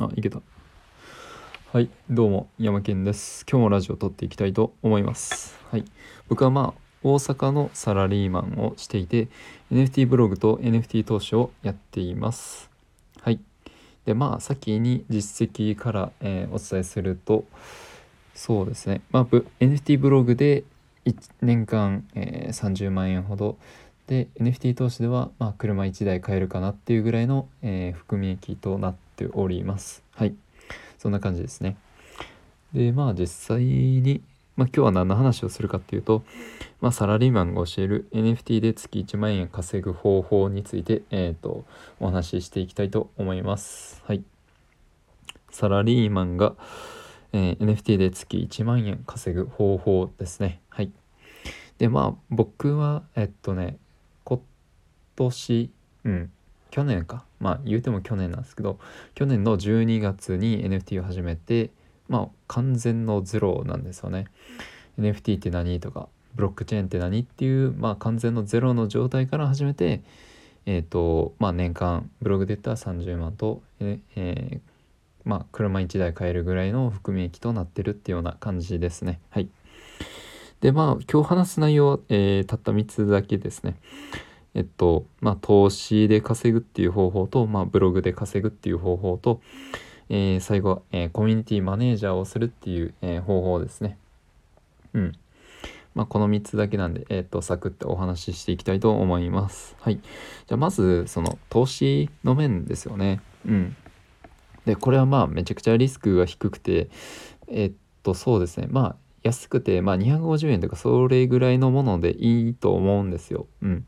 あ、いけた。はい、どうも、山健です。今日もラジオを撮っていきたいと思います。はい。僕はまあ、大阪のサラリーマンをしていて、NFT ブログと NFT 投資をやっています。はい。で、まあ、先に実績から、えー、お伝えすると、そうですね。まあ、NFT ブログで1年間、えー、30万円ほどで NFT 投資では、まあ、車1台買えるかなっていうぐらいの、えー、含み益となっております。はい。そんな感じですね。でまあ実際に、まあ、今日は何の話をするかっていうと、まあ、サラリーマンが教える NFT で月1万円稼ぐ方法について、えーと、お話ししていきたいと思います。はい。サラリーマンが、えー、NFT で月1万円稼ぐ方法ですね。はい。でまあ僕はえっとね年うん。去年か？まあ言うても去年なんですけど去年の12月に NFT を始めてまあ完全のゼロなんですよね。NFT って何とかブロックチェーンって何っていうまあ完全のゼロの状態から始めてえっ、ー、とまあ年間ブログで言ったら30万とええー、まあ車1台買えるぐらいの含み益となってるっていうような感じですね。はい。でまあ今日話す内容は、えー、たった3つだけですねえっとまあ、投資で稼ぐっていう方法と、まあ、ブログで稼ぐっていう方法と、えー、最後、えー、コミュニティマネージャーをするっていう、えー、方法ですね。うん。まあ、この3つだけなんで、えっと、サクッとお話ししていきたいと思います。はい。じゃあ、まず、その、投資の面ですよね。うん。で、これはまあ、めちゃくちゃリスクが低くて、えっと、そうですね。まあ、安くて、まあ、250円とかそれぐらいのものでいいと思うんですよ。うん。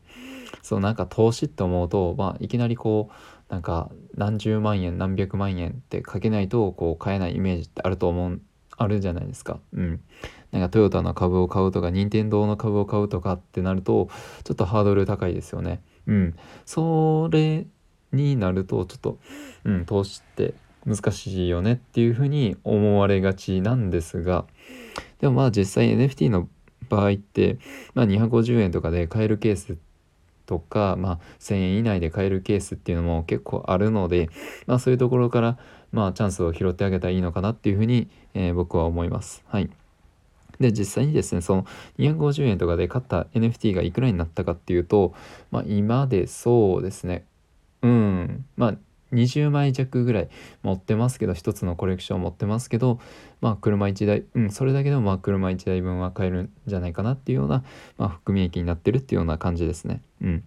そうなんか投資って思うと、まあ、いきなりこうなんか何十万円何百万円ってかけないとこう買えないイメージってあると思うあるじゃないですか。うん。なんかトヨタの株を買うとか任天堂の株を買うとかってなるとちょっとハードル高いですよね。うん。それになるとちょっと、うん、投資って難しいよねっていうふうに思われがちなんですがでもまあ実際 NFT の場合って、まあ、250円とかで買えるケースってとか、まあ、1,000円以内で買えるケースっていうのも結構あるので、まあ、そういうところから、まあ、チャンスを拾ってあげたらいいのかなっていうふうに、えー、僕は思います。はい。で、実際にですね、その250円とかで買った NFT がいくらになったかっていうと、まあ、今でそうですね、うん、まあ、20枚弱ぐらい持ってますけど1つのコレクション持ってますけどまあ車1台うんそれだけでもまあ車1台分は買えるんじゃないかなっていうような、まあ、含み益になってるっていうような感じですね。うん。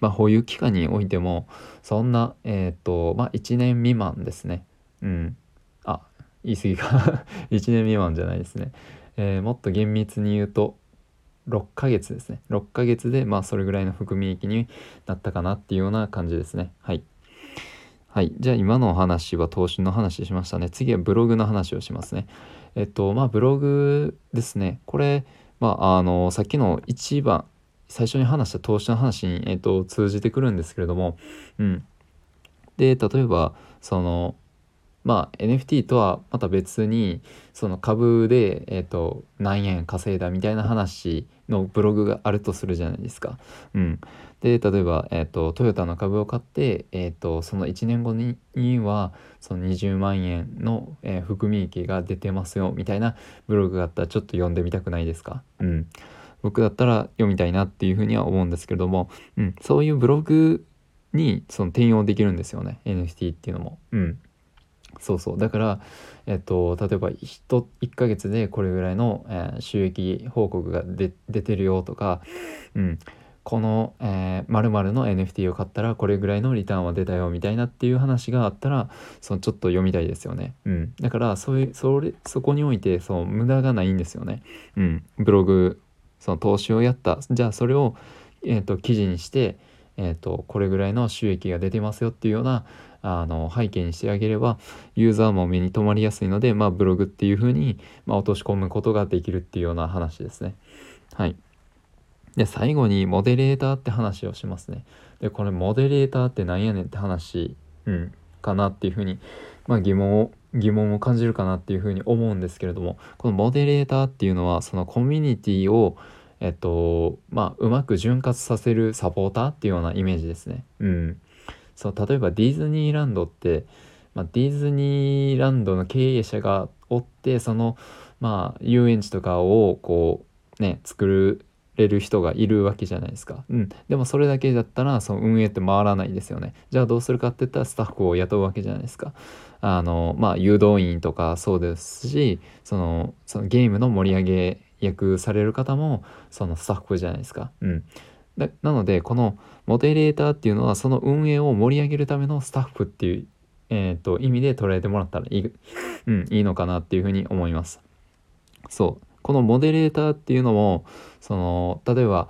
まあ保有期間においてもそんなえっ、ー、とまあ1年未満ですね。うん。あ言い過ぎか。1年未満じゃないですね、えー、もっと厳密に言うと6ヶ月ですね。6ヶ月でまあそれぐらいの含み益になったかなっていうような感じですね。はい。はい。じゃあ今のお話は投資の話しましたね。次はブログの話をしますね。えっと、まあブログですね。これ、まあ、あの、さっきの一番、最初に話した投資の話に、えっと、通じてくるんですけれども、うん。で、例えば、その、まあ NFT とはまた別にその株で、えーと、何円稼いだみたいな話のブログがあるとするじゃないですか。うん、で例えば、えーと、トヨタの株を買って、えーと、その1年後にはその20万円の、えー、含み益が出てますよみたいなブログがあったらちょっと読んでみたくないですか、うん、僕だったら読みたいなっていうふうには思うんですけれども、うん、そういうブログにその転用できるんですよね NFT っていうのも。うん。そうそう。だからえっと例えば 1, 1ヶ月でこれぐらいの、えー、収益報告が出てるよとか、うん、この、えー、〇〇の NFT を買ったらこれぐらいのリターンは出たよみたいなっていう話があったらそのちょっと読みたいですよね。うん、だからそういうそれそこにおいてその無駄がないんですよね。うん、ブログその投資をやった。じゃあそれを、えーと、記事にして、えーとこれぐらいの収益が出てますよっていうようなあの背景にしてあげればユーザーも目に留まりやすいので、まあ、ブログっていう風に、まあ、落とし込むことができるっていうような話ですね。はい。で、最後にモデレーターって話をしますね。で、これモデレーターって何やねんって話、うん、かなっていう風に、まあ、疑問を疑問を感じるかなっていうふうに思うんですけれどもこのモデレーターっていうのはそのコミュニティをえっとまあうまく潤滑させるサポーターっていうようなイメージですね。うん、そう例えばディズニーランドってまあ、ディズニーランドの経営者がおってそのまあ遊園地とかをこうね作れる人がいるわけじゃないですか。うん、でもそれだけだったらその運営って回らないですよね。じゃあどうするかって言ったらスタッフを雇うわけじゃないですか。あのまあ誘導員とかそうですしそのそのゲームの盛り上げ役される方もそのスタッフじゃないですか。うんなのでこのモデレーターっていうのはその運営を盛り上げるためのスタッフっていう、えーと、意味で捉えてもらったらいい, うん、いいのかなっていうふうに思います。そうこのモデレーターっていうのもその例えば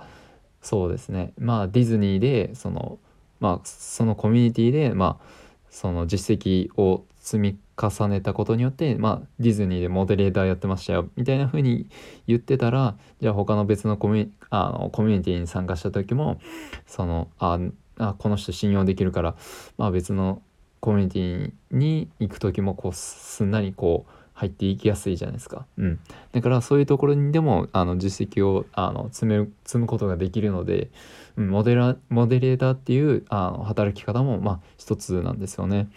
そうですねまあディズニーでそのまあそのコミュニティでまあその実績を積み重ねたことによって、まあ、ディズニーでモデレーターやってましたよみたいな風に言ってたらじゃあ他の別のコミュあのコミュニティに参加した時もそのああこの人信用できるから、まあ、別のコミュニティに行く時もこうすんなりこう入っていきやすいじゃないですか。うん、だからそういうところにでもあの実績をあの積め積むことができるので、うん、モデラモデレーターっていうあの働き方もまあ一つなんですよね。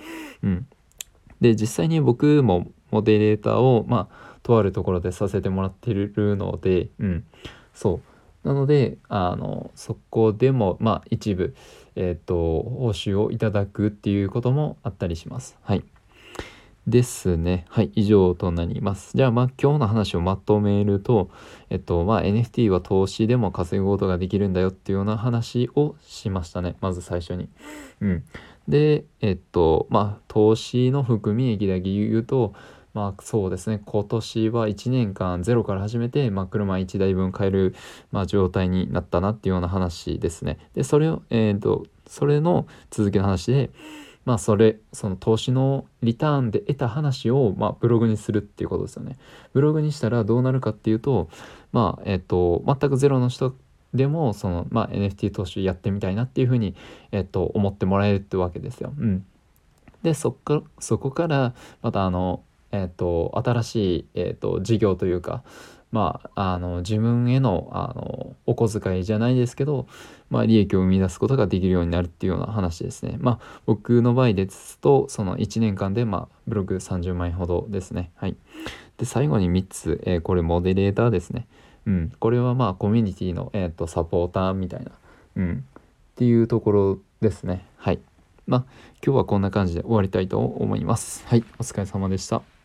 うん、で実際に僕もモデレーターをまあとあるところでさせてもらってるので、うん、そうなのであのそこでもまあ一部えっ、ー、と報酬をいただくっていうこともあったりします。はいですね。はい、以上となります。じゃあ、まあ、今日の話をまとめると、えっと、まあ、NFT は投資でも稼ぐことができるんだよっていうような話をしましたね。まず最初に。うん。で、えっと、まあ、投資の含み益だけ言うと、まあそうですね今年は1年間ゼロから始めて、まあ、車1台分買える、まあ、状態になったなっていうような話ですね。でそれを、えーとそれの続きの話で、まあそれその投資のリターンで得た話をまあブログにするっていうことですよね。ブログにしたらどうなるかっていうとまあえっと全くゼロの人でもその、まあ、NFT 投資やってみたいなっていうふうに、えっと、思ってもらえるってわけですよ。うん、でそこそこからまたあの、えっと、新しい、えっと、事業というかまあ、あの自分へのあのお小遣いじゃないですけど、まあ、利益を生み出すことができるようになるっていうような話ですね。まあ、僕の場合ですとその1年間で、まあ、ブログ30万円ほどですね。はい、で最後に3つ、えー、これモデレーターですね。うん、これはまあコミュニティの、えーと、サポーターみたいな、うん、っていうところですね。はい。まあ今日はこんな感じで終わりたいと思います。はい、お疲れ様でした。